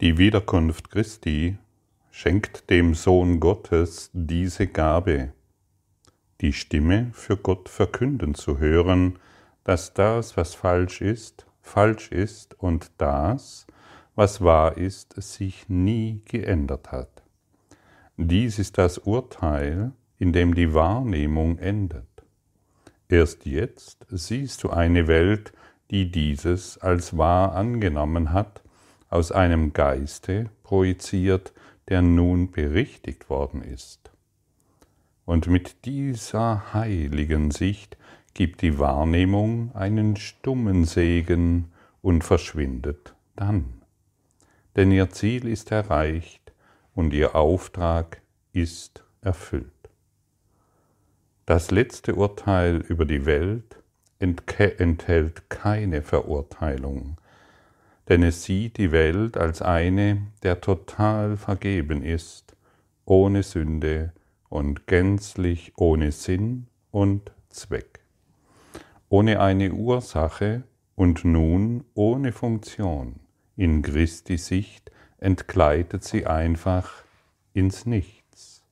Die Wiederkunft Christi schenkt dem Sohn Gottes diese Gabe, die Stimme für Gott verkünden zu hören, dass das, was falsch ist, falsch ist und das, was wahr ist, sich nie geändert hat. Dies ist das Urteil, in dem die Wahrnehmung endet. Erst jetzt siehst du eine Welt, die dieses als wahr angenommen hat aus einem Geiste projiziert, der nun berichtigt worden ist. Und mit dieser heiligen Sicht gibt die Wahrnehmung einen stummen Segen und verschwindet dann. Denn ihr Ziel ist erreicht und ihr Auftrag ist erfüllt. Das letzte Urteil über die Welt enthält keine Verurteilung, denn es sieht die Welt als eine, der total vergeben ist, ohne Sünde und gänzlich ohne Sinn und Zweck, ohne eine Ursache und nun ohne Funktion. In Christi Sicht entgleitet sie einfach ins Nichts.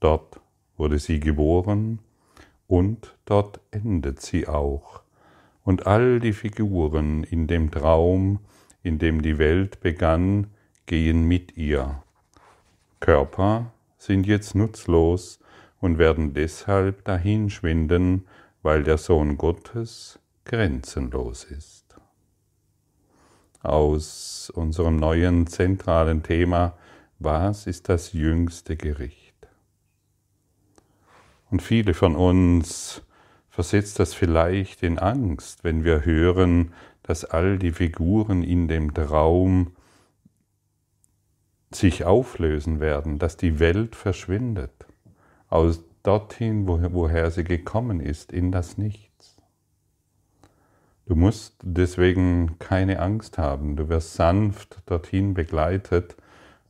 Dort wurde sie geboren und dort endet sie auch. Und all die Figuren in dem Traum, in dem die Welt begann, gehen mit ihr. Körper sind jetzt nutzlos und werden deshalb dahinschwinden, weil der Sohn Gottes grenzenlos ist. Aus unserem neuen zentralen Thema, was ist das jüngste Gericht? Und viele von uns versetzt das vielleicht in Angst, wenn wir hören, dass all die Figuren in dem Traum sich auflösen werden, dass die Welt verschwindet, aus dorthin, woher sie gekommen ist, in das Nichts. Du musst deswegen keine Angst haben, du wirst sanft dorthin begleitet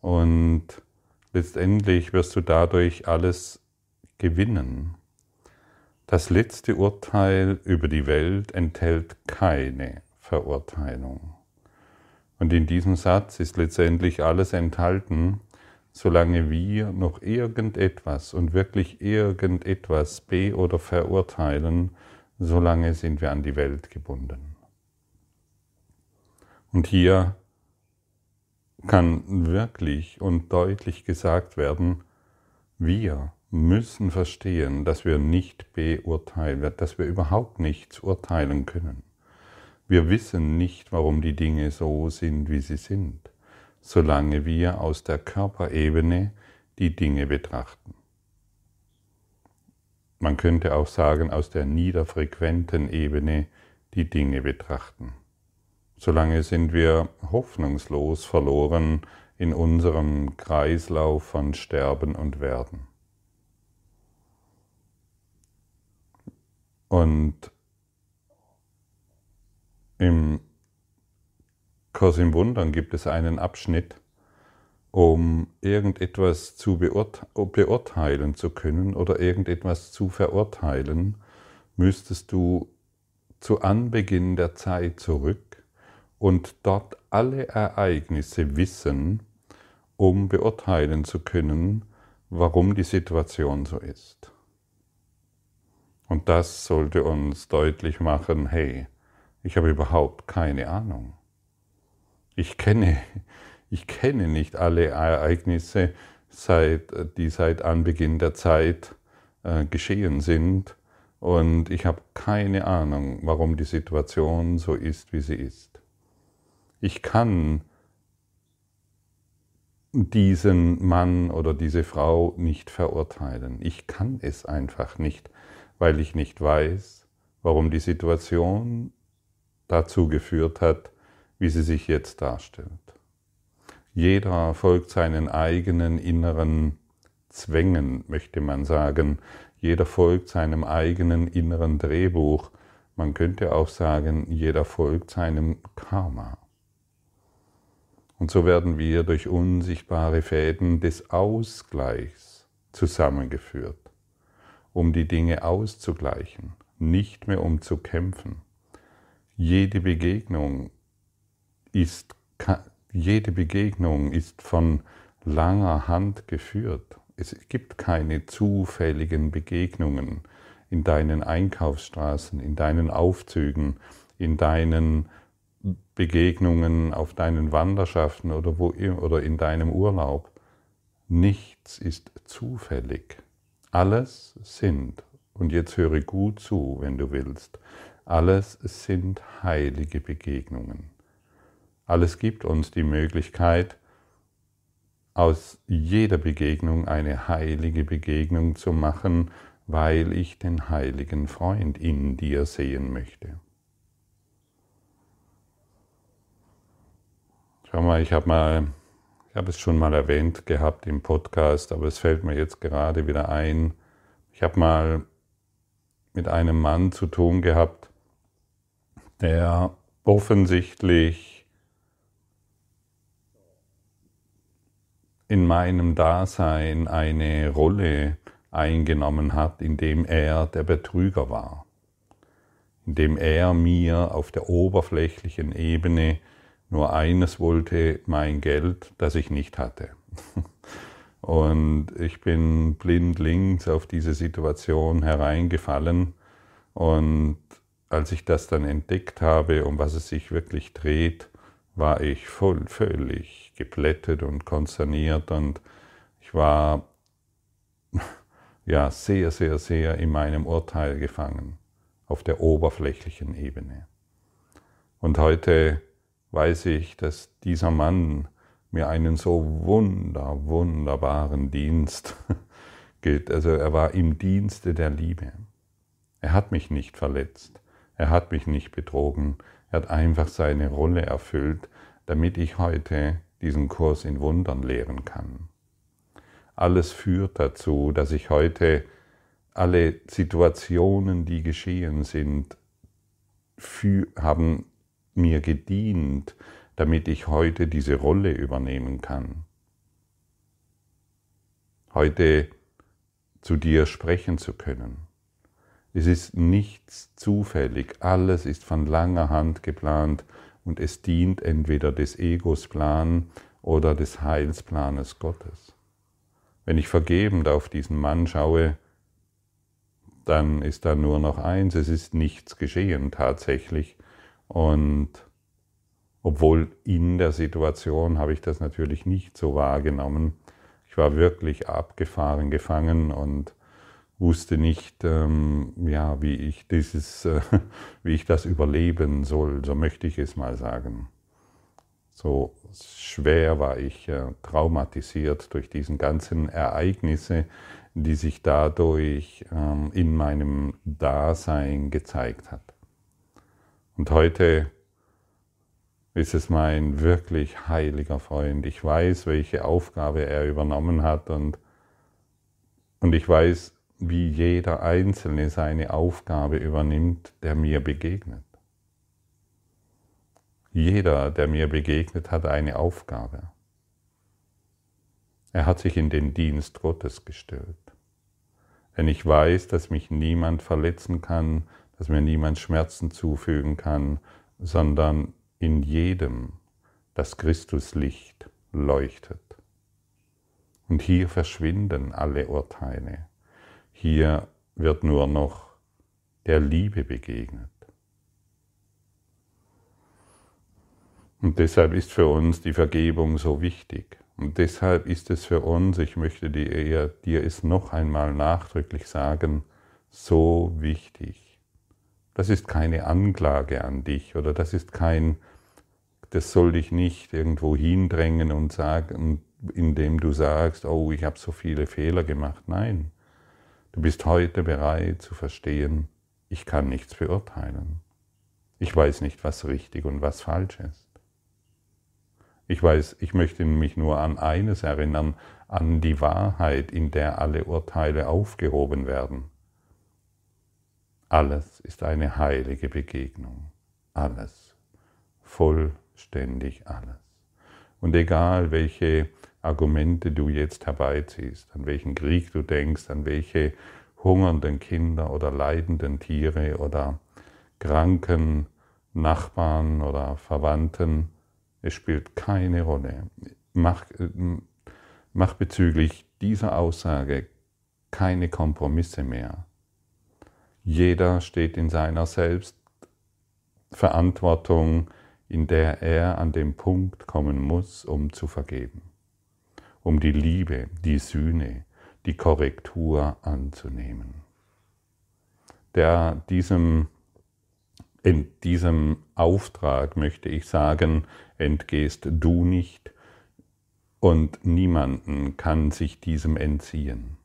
und letztendlich wirst du dadurch alles gewinnen. Das letzte Urteil über die Welt enthält keine Verurteilung. Und in diesem Satz ist letztendlich alles enthalten, solange wir noch irgendetwas und wirklich irgendetwas be- oder verurteilen, solange sind wir an die Welt gebunden. Und hier kann wirklich und deutlich gesagt werden, wir müssen verstehen, dass wir nicht beurteilen, dass wir überhaupt nichts urteilen können. Wir wissen nicht, warum die Dinge so sind, wie sie sind, solange wir aus der Körperebene die Dinge betrachten. Man könnte auch sagen, aus der niederfrequenten Ebene die Dinge betrachten. Solange sind wir hoffnungslos verloren in unserem Kreislauf von Sterben und Werden. Und im Kurs im Wundern gibt es einen Abschnitt, um irgendetwas zu beurteilen zu können oder irgendetwas zu verurteilen, müsstest du zu Anbeginn der Zeit zurück und dort alle Ereignisse wissen, um beurteilen zu können, warum die Situation so ist. Und das sollte uns deutlich machen, hey, ich habe überhaupt keine Ahnung. Ich kenne, ich kenne nicht alle Ereignisse, seit, die seit Anbeginn der Zeit äh, geschehen sind. Und ich habe keine Ahnung, warum die Situation so ist, wie sie ist. Ich kann diesen Mann oder diese Frau nicht verurteilen. Ich kann es einfach nicht, weil ich nicht weiß, warum die Situation dazu geführt hat, wie sie sich jetzt darstellt. Jeder folgt seinen eigenen inneren Zwängen, möchte man sagen. Jeder folgt seinem eigenen inneren Drehbuch. Man könnte auch sagen, jeder folgt seinem Karma. Und so werden wir durch unsichtbare Fäden des Ausgleichs zusammengeführt, um die Dinge auszugleichen, nicht mehr um zu kämpfen. Jede Begegnung ist, jede Begegnung ist von langer Hand geführt. Es gibt keine zufälligen Begegnungen in deinen Einkaufsstraßen, in deinen Aufzügen, in deinen Begegnungen auf deinen Wanderschaften oder, wo, oder in deinem Urlaub. Nichts ist zufällig. Alles sind, und jetzt höre gut zu, wenn du willst, alles sind heilige Begegnungen. Alles gibt uns die Möglichkeit, aus jeder Begegnung eine heilige Begegnung zu machen, weil ich den heiligen Freund in dir sehen möchte. Schau mal, ich habe mal, ich habe es schon mal erwähnt gehabt im Podcast, aber es fällt mir jetzt gerade wieder ein. Ich habe mal mit einem Mann zu tun gehabt, der offensichtlich in meinem Dasein eine Rolle eingenommen hat, indem er der Betrüger war, indem er mir auf der oberflächlichen Ebene nur eines wollte, mein Geld, das ich nicht hatte. Und ich bin blindlings auf diese Situation hereingefallen. Und als ich das dann entdeckt habe, um was es sich wirklich dreht, war ich voll, völlig geplättet und konsterniert und ich war ja sehr, sehr, sehr in meinem Urteil gefangen auf der oberflächlichen Ebene. Und heute weiß ich, dass dieser Mann mir einen so wunder, wunderbaren Dienst gilt. Also er war im Dienste der Liebe. Er hat mich nicht verletzt. Er hat mich nicht betrogen. Er hat einfach seine Rolle erfüllt, damit ich heute diesen Kurs in Wundern lehren kann. Alles führt dazu, dass ich heute alle Situationen, die geschehen sind, haben mir gedient, damit ich heute diese Rolle übernehmen kann. Heute zu dir sprechen zu können. Es ist nichts zufällig, alles ist von langer Hand geplant und es dient entweder des Egos Plan oder des Heilsplanes Gottes. Wenn ich vergebend auf diesen Mann schaue, dann ist da nur noch eins, es ist nichts geschehen tatsächlich, und obwohl in der Situation habe ich das natürlich nicht so wahrgenommen. Ich war wirklich abgefahren, gefangen und wusste nicht, ähm, ja, wie ich dieses, äh, wie ich das überleben soll. So möchte ich es mal sagen. So schwer war ich äh, traumatisiert durch diesen ganzen Ereignisse, die sich dadurch ähm, in meinem Dasein gezeigt hat. Und heute ist es mein wirklich heiliger Freund. Ich weiß, welche Aufgabe er übernommen hat und, und ich weiß, wie jeder Einzelne seine Aufgabe übernimmt, der mir begegnet. Jeder, der mir begegnet, hat eine Aufgabe. Er hat sich in den Dienst Gottes gestellt. Denn ich weiß, dass mich niemand verletzen kann, dass mir niemand Schmerzen zufügen kann, sondern in jedem das Christuslicht leuchtet. Und hier verschwinden alle Urteile. Hier wird nur noch der Liebe begegnet. Und deshalb ist für uns die Vergebung so wichtig. Und deshalb ist es für uns, ich möchte dir, dir es noch einmal nachdrücklich sagen, so wichtig, das ist keine Anklage an dich oder das ist kein, das soll dich nicht irgendwo hindrängen und sagen, indem du sagst, oh, ich habe so viele Fehler gemacht. Nein, du bist heute bereit zu verstehen, ich kann nichts beurteilen. Ich weiß nicht, was richtig und was falsch ist. Ich weiß, ich möchte mich nur an eines erinnern, an die Wahrheit, in der alle Urteile aufgehoben werden. Alles ist eine heilige Begegnung. Alles. Vollständig alles. Und egal, welche Argumente du jetzt herbeiziehst, an welchen Krieg du denkst, an welche hungernden Kinder oder leidenden Tiere oder kranken Nachbarn oder Verwandten, Es spielt keine Rolle. Mach, mach bezüglich dieser Aussage keine Kompromisse mehr. Jeder steht in seiner Selbstverantwortung, in der er an den Punkt kommen muss, um zu vergeben, um die Liebe, die Sühne, die Korrektur anzunehmen. Der diesem, in diesem Auftrag möchte ich sagen, entgehst du nicht und niemanden kann sich diesem entziehen.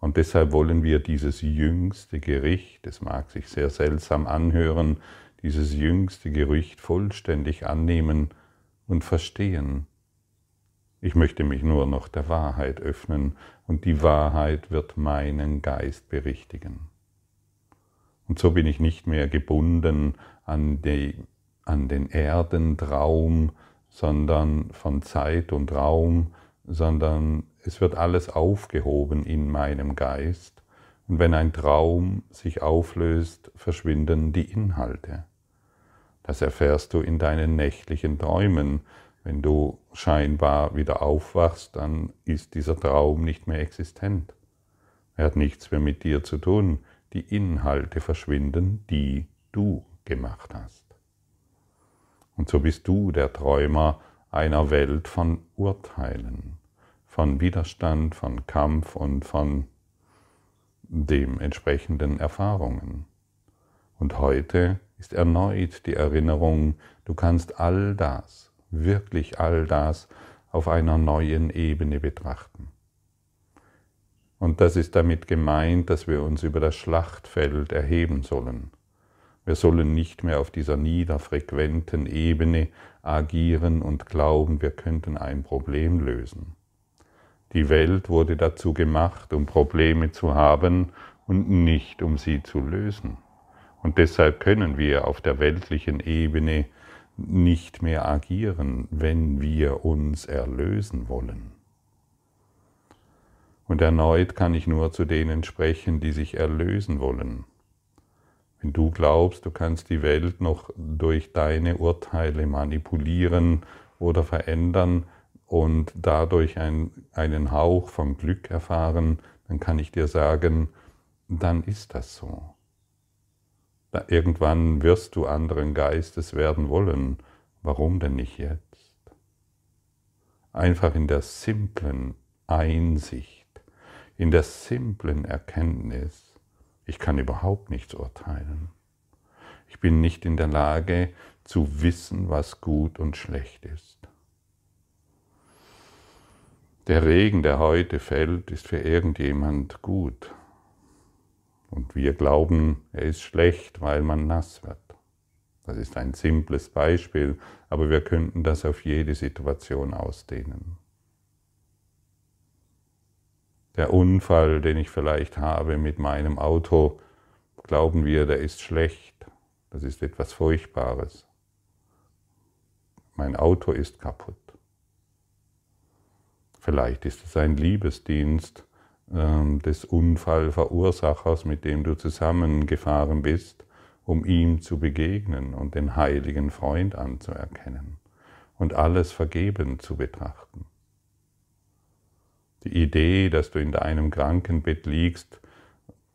Und deshalb wollen wir dieses jüngste Gericht, es mag sich sehr seltsam anhören, dieses jüngste Gericht vollständig annehmen und verstehen. Ich möchte mich nur noch der Wahrheit öffnen und die Wahrheit wird meinen Geist berichtigen. Und so bin ich nicht mehr gebunden an, die, an den Erdentraum, sondern von Zeit und Raum, sondern es wird alles aufgehoben in meinem Geist. Und wenn ein Traum sich auflöst, verschwinden die Inhalte. Das erfährst du in deinen nächtlichen Träumen. Wenn du scheinbar wieder aufwachst, dann ist dieser Traum nicht mehr existent. Er hat nichts mehr mit dir zu tun. Die Inhalte verschwinden, die du gemacht hast. Und so bist du der Träumer einer Welt von Urteilen von Widerstand, von Kampf und von dementsprechenden Erfahrungen. Und heute ist erneut die Erinnerung, du kannst all das, wirklich all das, auf einer neuen Ebene betrachten. Und das ist damit gemeint, dass wir uns über das Schlachtfeld erheben sollen. Wir sollen nicht mehr auf dieser niederfrequenten Ebene agieren und glauben, wir könnten ein Problem lösen. Die Welt wurde dazu gemacht, um Probleme zu haben und nicht um sie zu lösen. Und deshalb können wir auf der weltlichen Ebene nicht mehr agieren, wenn wir uns erlösen wollen. Und erneut kann ich nur zu denen sprechen, die sich erlösen wollen. Wenn du glaubst, du kannst die Welt noch durch deine Urteile manipulieren oder verändern, und dadurch ein, einen Hauch von Glück erfahren, dann kann ich dir sagen, dann ist das so. Da irgendwann wirst du anderen Geistes werden wollen. Warum denn nicht jetzt? Einfach in der simplen Einsicht, in der simplen Erkenntnis, ich kann überhaupt nichts urteilen. Ich bin nicht in der Lage zu wissen, was gut und schlecht ist. Der Regen, der heute fällt, ist für irgendjemand gut. Und wir glauben, er ist schlecht, weil man nass wird. Das ist ein simples Beispiel, aber wir könnten das auf jede Situation ausdehnen. Der Unfall, den ich vielleicht habe mit meinem Auto, glauben wir, der ist schlecht. Das ist etwas Furchtbares. Mein Auto ist kaputt. Vielleicht ist es ein Liebesdienst des Unfallverursachers, mit dem du zusammengefahren bist, um ihm zu begegnen und den heiligen Freund anzuerkennen und alles vergeben zu betrachten. Die Idee, dass du in deinem Krankenbett liegst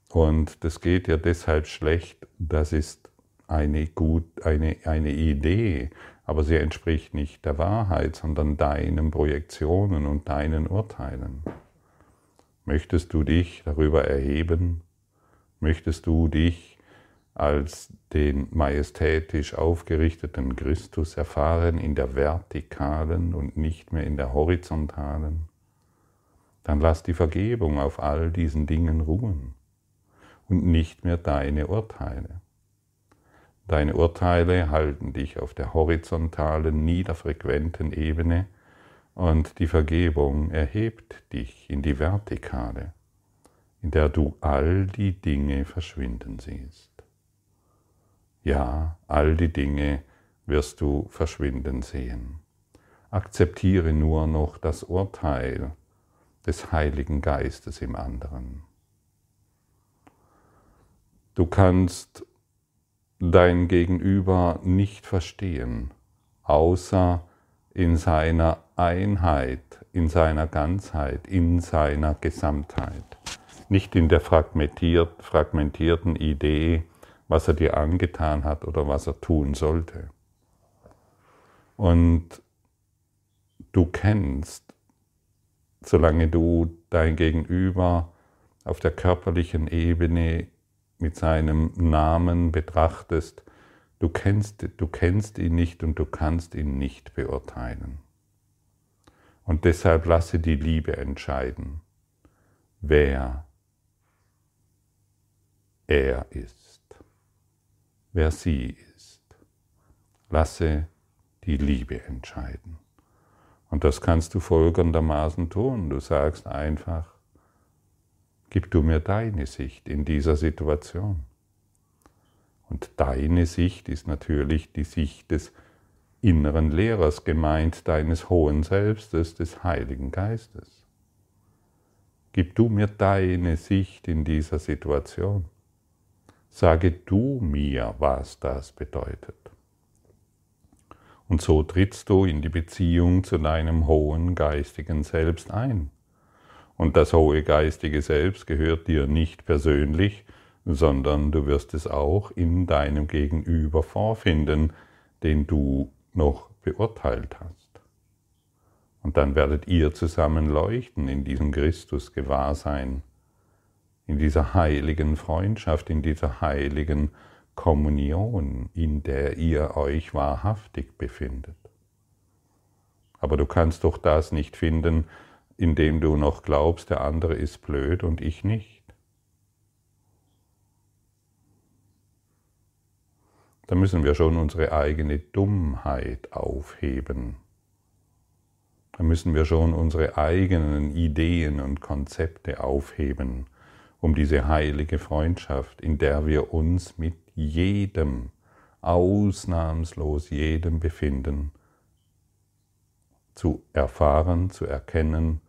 und das geht dir deshalb schlecht, das ist eine, gut, eine, eine Idee, aber sie entspricht nicht der Wahrheit, sondern deinen Projektionen und deinen Urteilen. Möchtest du dich darüber erheben? Möchtest du dich als den majestätisch aufgerichteten Christus erfahren in der vertikalen und nicht mehr in der horizontalen? Dann lass die Vergebung auf all diesen Dingen ruhen und nicht mehr deine Urteile. Deine Urteile halten dich auf der horizontalen, niederfrequenten Ebene und die Vergebung erhebt dich in die vertikale, in der du all die Dinge verschwinden siehst. Ja, all die Dinge wirst du verschwinden sehen. Akzeptiere nur noch das Urteil des Heiligen Geistes im anderen. Du kannst dein Gegenüber nicht verstehen, außer in seiner Einheit, in seiner Ganzheit, in seiner Gesamtheit. Nicht in der fragmentiert, fragmentierten Idee, was er dir angetan hat oder was er tun sollte. Und du kennst, solange du dein Gegenüber auf der körperlichen Ebene mit seinem Namen betrachtest, du kennst, du kennst ihn nicht und du kannst ihn nicht beurteilen. Und deshalb lasse die Liebe entscheiden, wer er ist, wer sie ist. Lasse die Liebe entscheiden. Und das kannst du folgendermaßen tun. Du sagst einfach, gib du mir deine Sicht in dieser Situation. Und deine Sicht ist natürlich die Sicht des inneren Lehrers gemeint, deines hohen Selbstes, des Heiligen Geistes. Gib du mir deine Sicht in dieser Situation. Sage du mir, was das bedeutet. Und so trittst du in die Beziehung zu deinem hohen geistigen Selbst ein. Und das hohe geistige Selbst gehört dir nicht persönlich, sondern du wirst es auch in deinem Gegenüber vorfinden, den du noch beurteilt hast. Und dann werdet ihr zusammen leuchten in diesem Christus-Gewahrsein, in dieser heiligen Freundschaft, in dieser heiligen Kommunion, in der ihr euch wahrhaftig befindet. Aber du kannst doch das nicht finden, indem du noch glaubst, der andere ist blöd und ich nicht. Da müssen wir schon unsere eigene Dummheit aufheben. Da müssen wir schon unsere eigenen Ideen und Konzepte aufheben um diese heilige Freundschaft, in der wir uns mit jedem, ausnahmslos jedem befinden, zu erfahren, zu erkennen,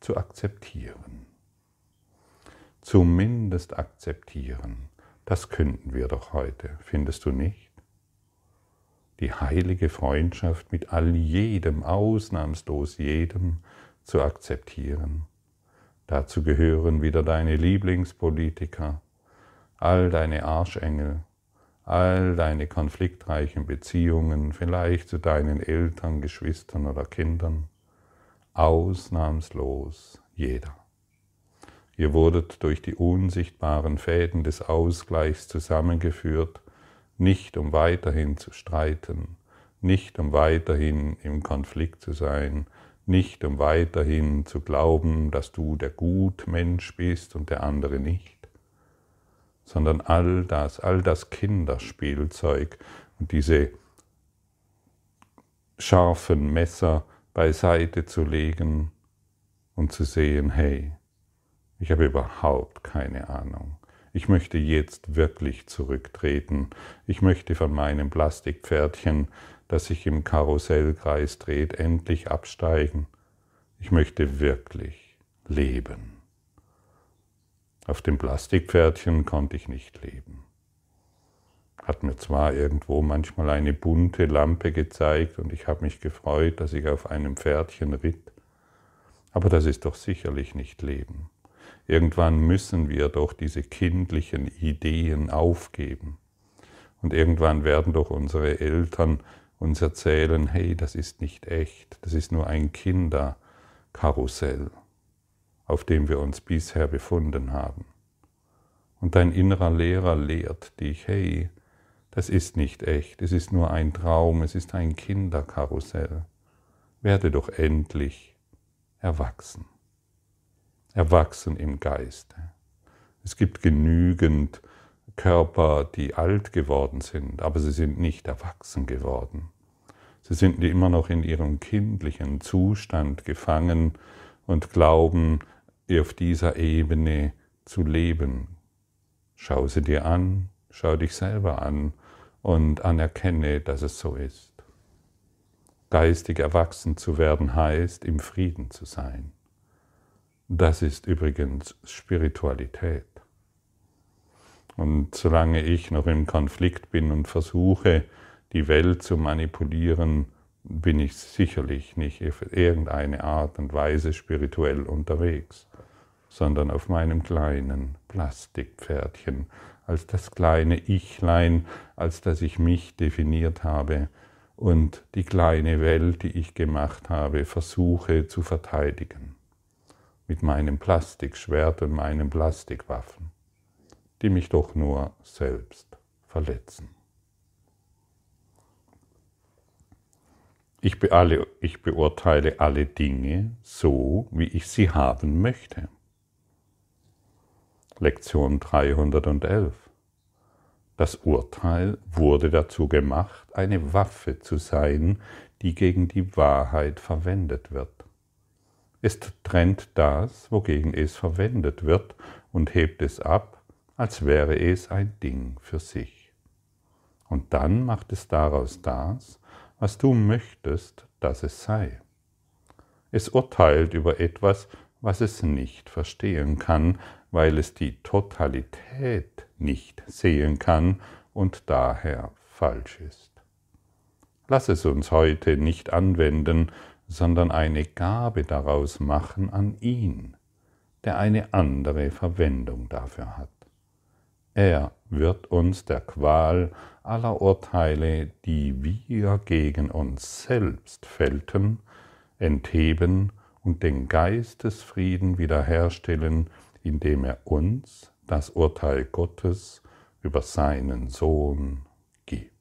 zu akzeptieren. Zumindest akzeptieren. Das könnten wir doch heute, findest du nicht? Die heilige Freundschaft mit all jedem, ausnahmslos jedem zu akzeptieren Dazu gehören wieder deine Lieblingspolitiker, all deine Arschengel, all deine konfliktreichen Beziehungen, vielleicht zu deinen Eltern, Geschwistern oder Kindern, ausnahmslos jeder. Ihr wurdet durch die unsichtbaren Fäden des Ausgleichs zusammengeführt, nicht um weiterhin zu streiten, nicht um weiterhin im Konflikt zu sein, nicht um weiterhin zu glauben, dass du der Gutmensch bist und der andere nicht, sondern all das, all das Kinderspielzeug und diese scharfen Messer beiseite zu legen und zu sehen, hey, ich habe überhaupt keine Ahnung. Ich möchte jetzt wirklich zurücktreten. Ich möchte von meinem Plastikpferdchen das sich im Karussellkreis dreht, endlich absteigen. Ich möchte wirklich leben. Auf dem Plastikpferdchen konnte ich nicht leben. Hat mir zwar irgendwo manchmal eine bunte Lampe gezeigt und ich habe mich gefreut, dass ich auf einem Pferdchen ritt, aber das ist doch sicherlich nicht Leben. Irgendwann müssen wir doch diese kindlichen Ideen aufgeben. Und irgendwann werden doch unsere Eltern uns erzählen, hey, das ist nicht echt, das ist nur ein Kinderkarussell, auf dem wir uns bisher befunden haben. Und dein innerer Lehrer lehrt dich, hey, das ist nicht echt, es ist nur ein Traum, es ist ein Kinderkarussell. Werde doch endlich erwachsen. Erwachsen im Geiste. Es gibt genügend Körper, die alt geworden sind, aber sie sind nicht erwachsen geworden. Sie sind immer noch in ihrem kindlichen Zustand gefangen und glauben, auf dieser Ebene zu leben. Schau sie dir an, schau dich selber an und anerkenne, dass es so ist. Geistig erwachsen zu werden heißt, im Frieden zu sein. Das ist übrigens Spiritualität. Und solange ich noch im Konflikt bin und versuche, die Welt zu manipulieren, bin ich sicherlich nicht auf irgendeine Art und Weise spirituell unterwegs, sondern auf meinem kleinen Plastikpferdchen, als das kleine Ichlein, als dass ich mich definiert habe und die kleine Welt, die ich gemacht habe, versuche zu verteidigen mit meinem Plastikschwert und meinen Plastikwaffen, die mich doch nur selbst verletzen. Ich, alle, ich beurteile alle Dinge so, wie ich sie haben möchte. Lektion 311. Das Urteil wurde dazu gemacht, eine Waffe zu sein, die gegen die Wahrheit verwendet wird. Es trennt das, wogegen es verwendet wird, und hebt es ab, als wäre es ein Ding für sich. Und dann macht es daraus das, was du möchtest, dass es sei. Es urteilt über etwas, was es nicht verstehen kann, weil es die Totalität nicht sehen kann und daher falsch ist. Lass es uns heute nicht anwenden, sondern eine Gabe daraus machen an ihn, der eine andere Verwendung dafür hat. Er wird uns der Qual aller Urteile, die wir gegen uns selbst fällten, entheben und den Geistesfrieden wiederherstellen, indem er uns das Urteil Gottes über seinen Sohn gibt.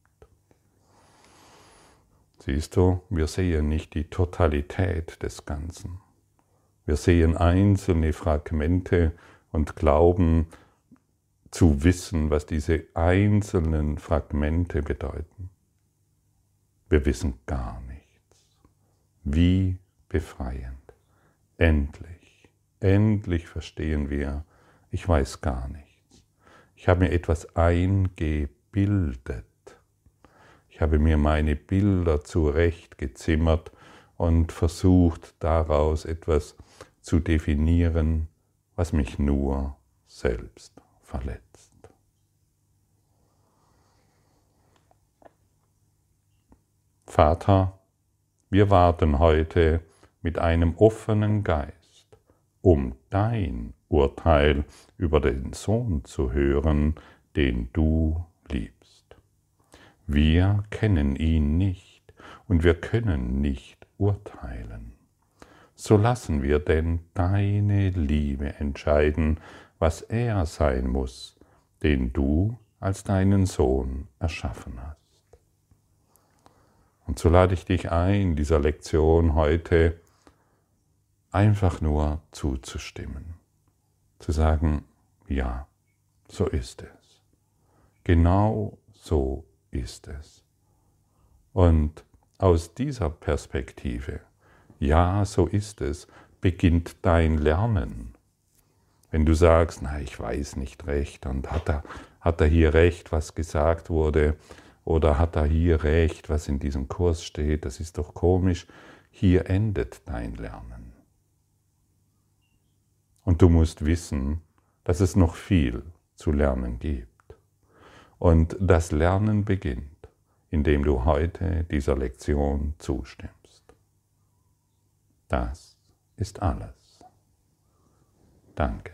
Siehst du, wir sehen nicht die Totalität des Ganzen. Wir sehen einzelne Fragmente und glauben, zu wissen, was diese einzelnen Fragmente bedeuten. Wir wissen gar nichts. Wie befreiend. Endlich, endlich verstehen wir, ich weiß gar nichts. Ich habe mir etwas eingebildet. Habe mir meine Bilder zurechtgezimmert und versucht daraus etwas zu definieren, was mich nur selbst verletzt. Vater, wir warten heute mit einem offenen Geist, um dein Urteil über den Sohn zu hören, den du liebst. Wir kennen ihn nicht und wir können nicht urteilen. So lassen wir denn deine Liebe entscheiden, was er sein muss, den du als deinen Sohn erschaffen hast. Und so lade ich dich ein, dieser Lektion heute einfach nur zuzustimmen, zu sagen, ja, so ist es. Genau so ist es. Und aus dieser Perspektive, ja, so ist es, beginnt dein Lernen. Wenn du sagst, na, ich weiß nicht recht und hat er, hat er hier recht, was gesagt wurde, oder hat er hier recht, was in diesem Kurs steht, das ist doch komisch, hier endet dein Lernen. Und du musst wissen, dass es noch viel zu lernen gibt. Und das Lernen beginnt, indem du heute dieser Lektion zustimmst. Das ist alles. Danke.